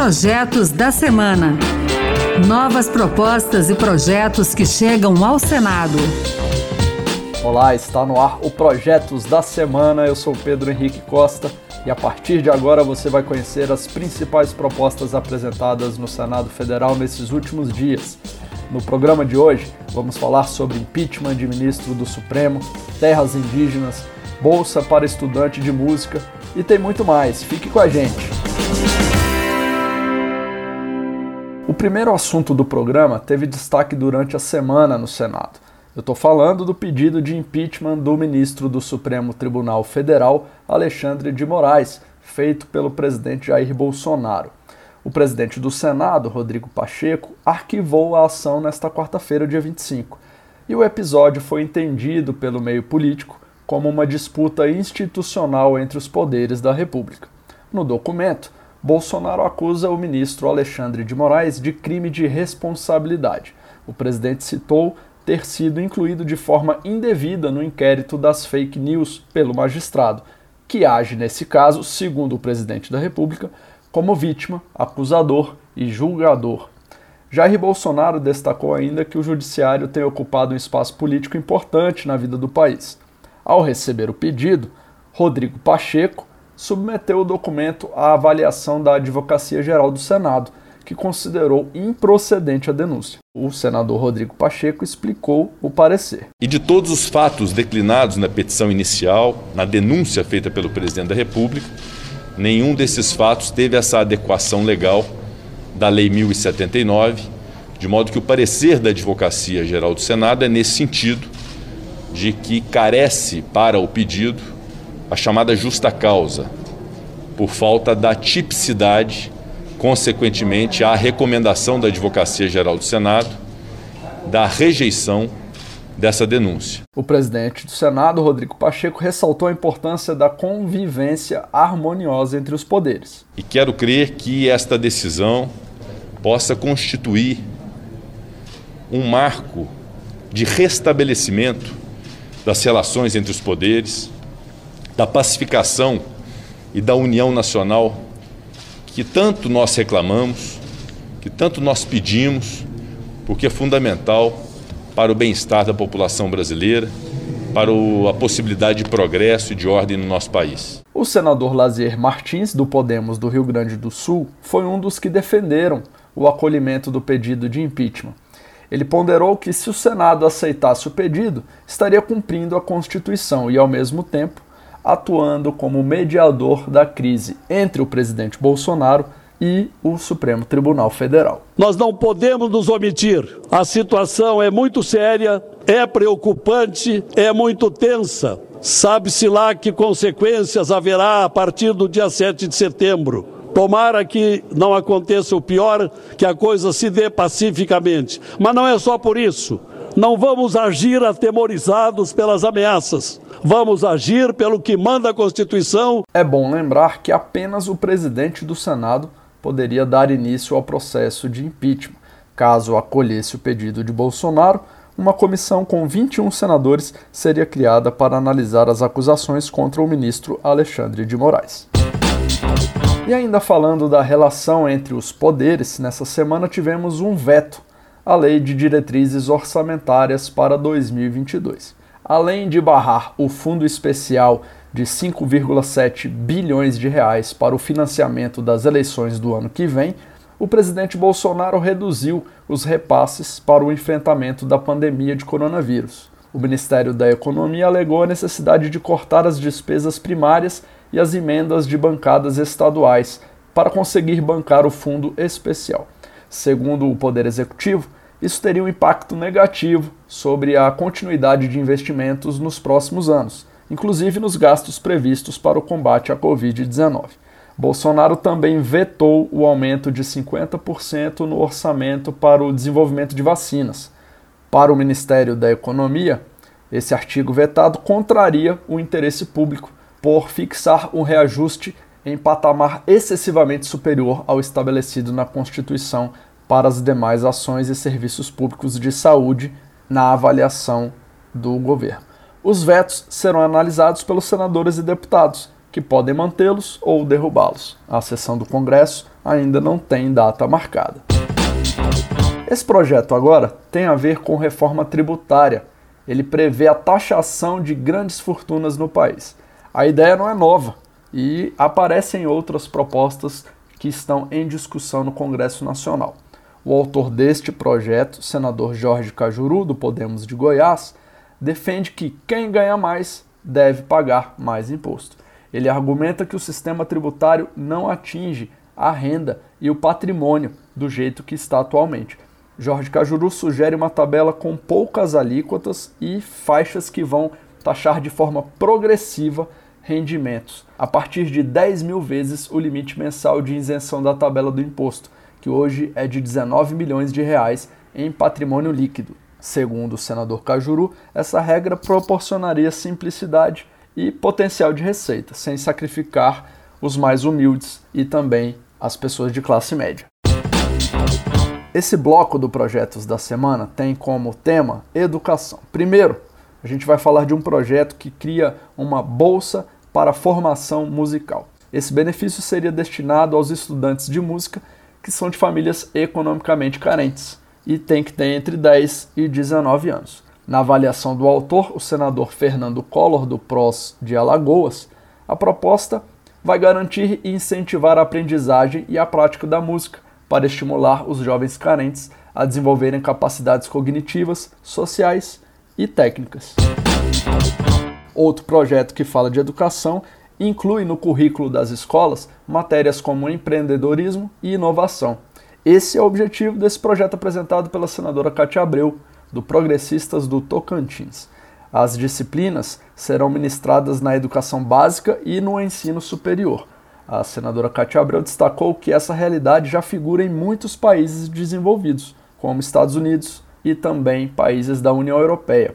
Projetos da Semana. Novas propostas e projetos que chegam ao Senado. Olá, está no ar o Projetos da Semana. Eu sou Pedro Henrique Costa e a partir de agora você vai conhecer as principais propostas apresentadas no Senado Federal nesses últimos dias. No programa de hoje, vamos falar sobre impeachment de ministro do Supremo, terras indígenas, bolsa para estudante de música e tem muito mais. Fique com a gente. O primeiro assunto do programa teve destaque durante a semana no Senado. Eu estou falando do pedido de impeachment do ministro do Supremo Tribunal Federal, Alexandre de Moraes, feito pelo presidente Jair Bolsonaro. O presidente do Senado, Rodrigo Pacheco, arquivou a ação nesta quarta-feira, dia 25, e o episódio foi entendido pelo meio político como uma disputa institucional entre os poderes da República. No documento, Bolsonaro acusa o ministro Alexandre de Moraes de crime de responsabilidade. O presidente citou ter sido incluído de forma indevida no inquérito das fake news pelo magistrado, que age nesse caso, segundo o presidente da República, como vítima, acusador e julgador. Jair Bolsonaro destacou ainda que o judiciário tem ocupado um espaço político importante na vida do país. Ao receber o pedido, Rodrigo Pacheco, submeteu o documento à avaliação da Advocacia Geral do Senado, que considerou improcedente a denúncia. O senador Rodrigo Pacheco explicou o parecer. E de todos os fatos declinados na petição inicial, na denúncia feita pelo presidente da República, nenhum desses fatos teve essa adequação legal da Lei 1079, de modo que o parecer da Advocacia Geral do Senado é nesse sentido, de que carece para o pedido a chamada justa causa, por falta da tipicidade, consequentemente, à recomendação da Advocacia Geral do Senado da rejeição dessa denúncia. O presidente do Senado, Rodrigo Pacheco, ressaltou a importância da convivência harmoniosa entre os poderes. E quero crer que esta decisão possa constituir um marco de restabelecimento das relações entre os poderes, da pacificação e da união nacional que tanto nós reclamamos, que tanto nós pedimos, porque é fundamental para o bem-estar da população brasileira, para a possibilidade de progresso e de ordem no nosso país. O senador Lazier Martins, do Podemos do Rio Grande do Sul, foi um dos que defenderam o acolhimento do pedido de impeachment. Ele ponderou que, se o Senado aceitasse o pedido, estaria cumprindo a Constituição e, ao mesmo tempo, atuando como mediador da crise entre o presidente Bolsonaro e o Supremo Tribunal Federal. Nós não podemos nos omitir. A situação é muito séria, é preocupante, é muito tensa. Sabe-se lá que consequências haverá a partir do dia 7 de setembro. Tomara que não aconteça o pior, que a coisa se dê pacificamente. Mas não é só por isso. Não vamos agir atemorizados pelas ameaças. Vamos agir pelo que manda a Constituição. É bom lembrar que apenas o presidente do Senado poderia dar início ao processo de impeachment. Caso acolhesse o pedido de Bolsonaro, uma comissão com 21 senadores seria criada para analisar as acusações contra o ministro Alexandre de Moraes. E ainda falando da relação entre os poderes, nessa semana tivemos um veto a Lei de Diretrizes Orçamentárias para 2022. Além de barrar o fundo especial de 5,7 bilhões de reais para o financiamento das eleições do ano que vem, o presidente Bolsonaro reduziu os repasses para o enfrentamento da pandemia de coronavírus. O Ministério da Economia alegou a necessidade de cortar as despesas primárias e as emendas de bancadas estaduais para conseguir bancar o fundo especial. Segundo o Poder Executivo, isso teria um impacto negativo sobre a continuidade de investimentos nos próximos anos, inclusive nos gastos previstos para o combate à Covid-19. Bolsonaro também vetou o aumento de 50% no orçamento para o desenvolvimento de vacinas. Para o Ministério da Economia, esse artigo vetado contraria o interesse público por fixar um reajuste em patamar excessivamente superior ao estabelecido na Constituição para as demais ações e serviços públicos de saúde na avaliação do governo. Os vetos serão analisados pelos senadores e deputados, que podem mantê-los ou derrubá-los. A sessão do Congresso ainda não tem data marcada. Esse projeto agora tem a ver com reforma tributária. Ele prevê a taxação de grandes fortunas no país. A ideia não é nova e aparece em outras propostas que estão em discussão no Congresso Nacional. O autor deste projeto, senador Jorge Cajuru, do Podemos de Goiás, defende que quem ganha mais deve pagar mais imposto. Ele argumenta que o sistema tributário não atinge a renda e o patrimônio do jeito que está atualmente. Jorge Cajuru sugere uma tabela com poucas alíquotas e faixas que vão taxar de forma progressiva rendimentos, a partir de 10 mil vezes o limite mensal de isenção da tabela do imposto, que hoje é de 19 milhões de reais em patrimônio líquido. Segundo o senador Cajuru, essa regra proporcionaria simplicidade e potencial de receita, sem sacrificar os mais humildes e também as pessoas de classe média. Esse bloco do Projetos da Semana tem como tema educação. Primeiro, a gente vai falar de um projeto que cria uma bolsa para formação musical. Esse benefício seria destinado aos estudantes de música que são de famílias economicamente carentes e tem que ter entre 10 e 19 anos. Na avaliação do autor, o senador Fernando Collor, do PROS de Alagoas, a proposta vai garantir e incentivar a aprendizagem e a prática da música para estimular os jovens carentes a desenvolverem capacidades cognitivas, sociais e técnicas. Outro projeto que fala de educação inclui no currículo das escolas matérias como empreendedorismo e inovação. Esse é o objetivo desse projeto apresentado pela senadora Cátia Abreu, do Progressistas do Tocantins. As disciplinas serão ministradas na educação básica e no ensino superior. A senadora Cátia Abreu destacou que essa realidade já figura em muitos países desenvolvidos, como Estados Unidos e também países da União Europeia.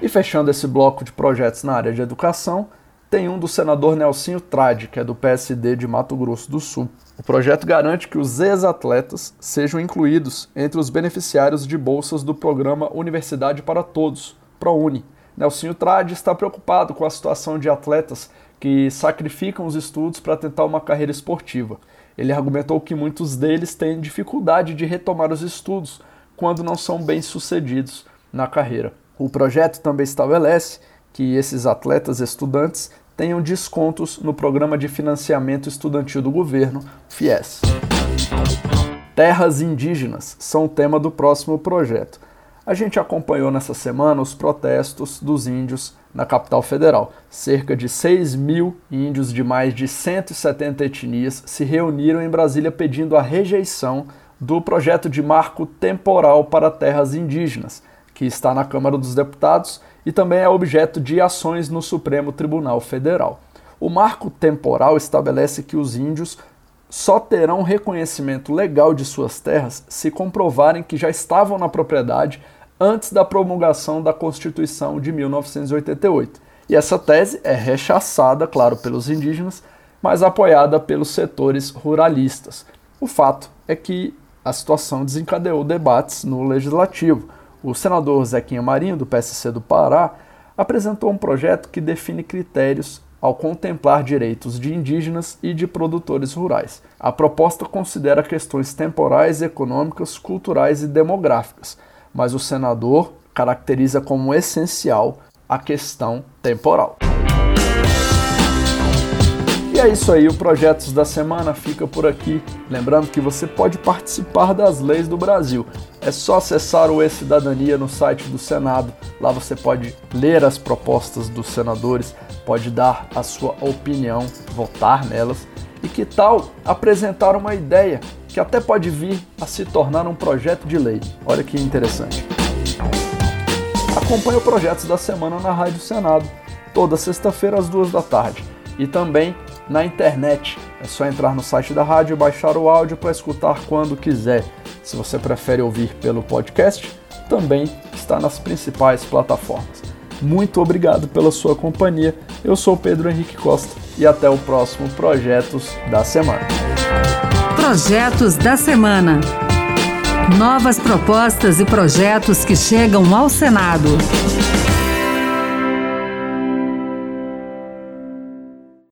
E fechando esse bloco de projetos na área de educação, tem um do senador Nelsinho Trade, que é do PSD de Mato Grosso do Sul. O projeto garante que os ex-atletas sejam incluídos entre os beneficiários de bolsas do programa Universidade para Todos, ProUni. Nelsinho Trade está preocupado com a situação de atletas que sacrificam os estudos para tentar uma carreira esportiva. Ele argumentou que muitos deles têm dificuldade de retomar os estudos quando não são bem-sucedidos na carreira. O projeto também estabelece que esses atletas estudantes tenham descontos no programa de financiamento estudantil do governo, FIES. Terras indígenas são o tema do próximo projeto. A gente acompanhou nessa semana os protestos dos índios na capital federal. Cerca de 6 mil índios de mais de 170 etnias se reuniram em Brasília pedindo a rejeição do projeto de marco temporal para terras indígenas, que está na Câmara dos Deputados e também é objeto de ações no Supremo Tribunal Federal. O marco temporal estabelece que os índios só terão reconhecimento legal de suas terras se comprovarem que já estavam na propriedade antes da promulgação da Constituição de 1988. E essa tese é rechaçada, claro, pelos indígenas, mas apoiada pelos setores ruralistas. O fato é que a situação desencadeou debates no legislativo. O senador Zequinha Marinho, do PSC do Pará, apresentou um projeto que define critérios ao contemplar direitos de indígenas e de produtores rurais. A proposta considera questões temporais, econômicas, culturais e demográficas, mas o senador caracteriza como essencial a questão temporal. E é isso aí, o Projetos da Semana fica por aqui. Lembrando que você pode participar das leis do Brasil. É só acessar o E-Cidadania no site do Senado. Lá você pode ler as propostas dos senadores, pode dar a sua opinião, votar nelas. E que tal apresentar uma ideia que até pode vir a se tornar um projeto de lei? Olha que interessante. Acompanhe o Projetos da Semana na Rádio Senado, toda sexta-feira às duas da tarde. E também na internet. É só entrar no site da rádio e baixar o áudio para escutar quando quiser. Se você prefere ouvir pelo podcast, também está nas principais plataformas. Muito obrigado pela sua companhia. Eu sou Pedro Henrique Costa e até o próximo Projetos da Semana. Projetos da Semana. Novas propostas e projetos que chegam ao Senado.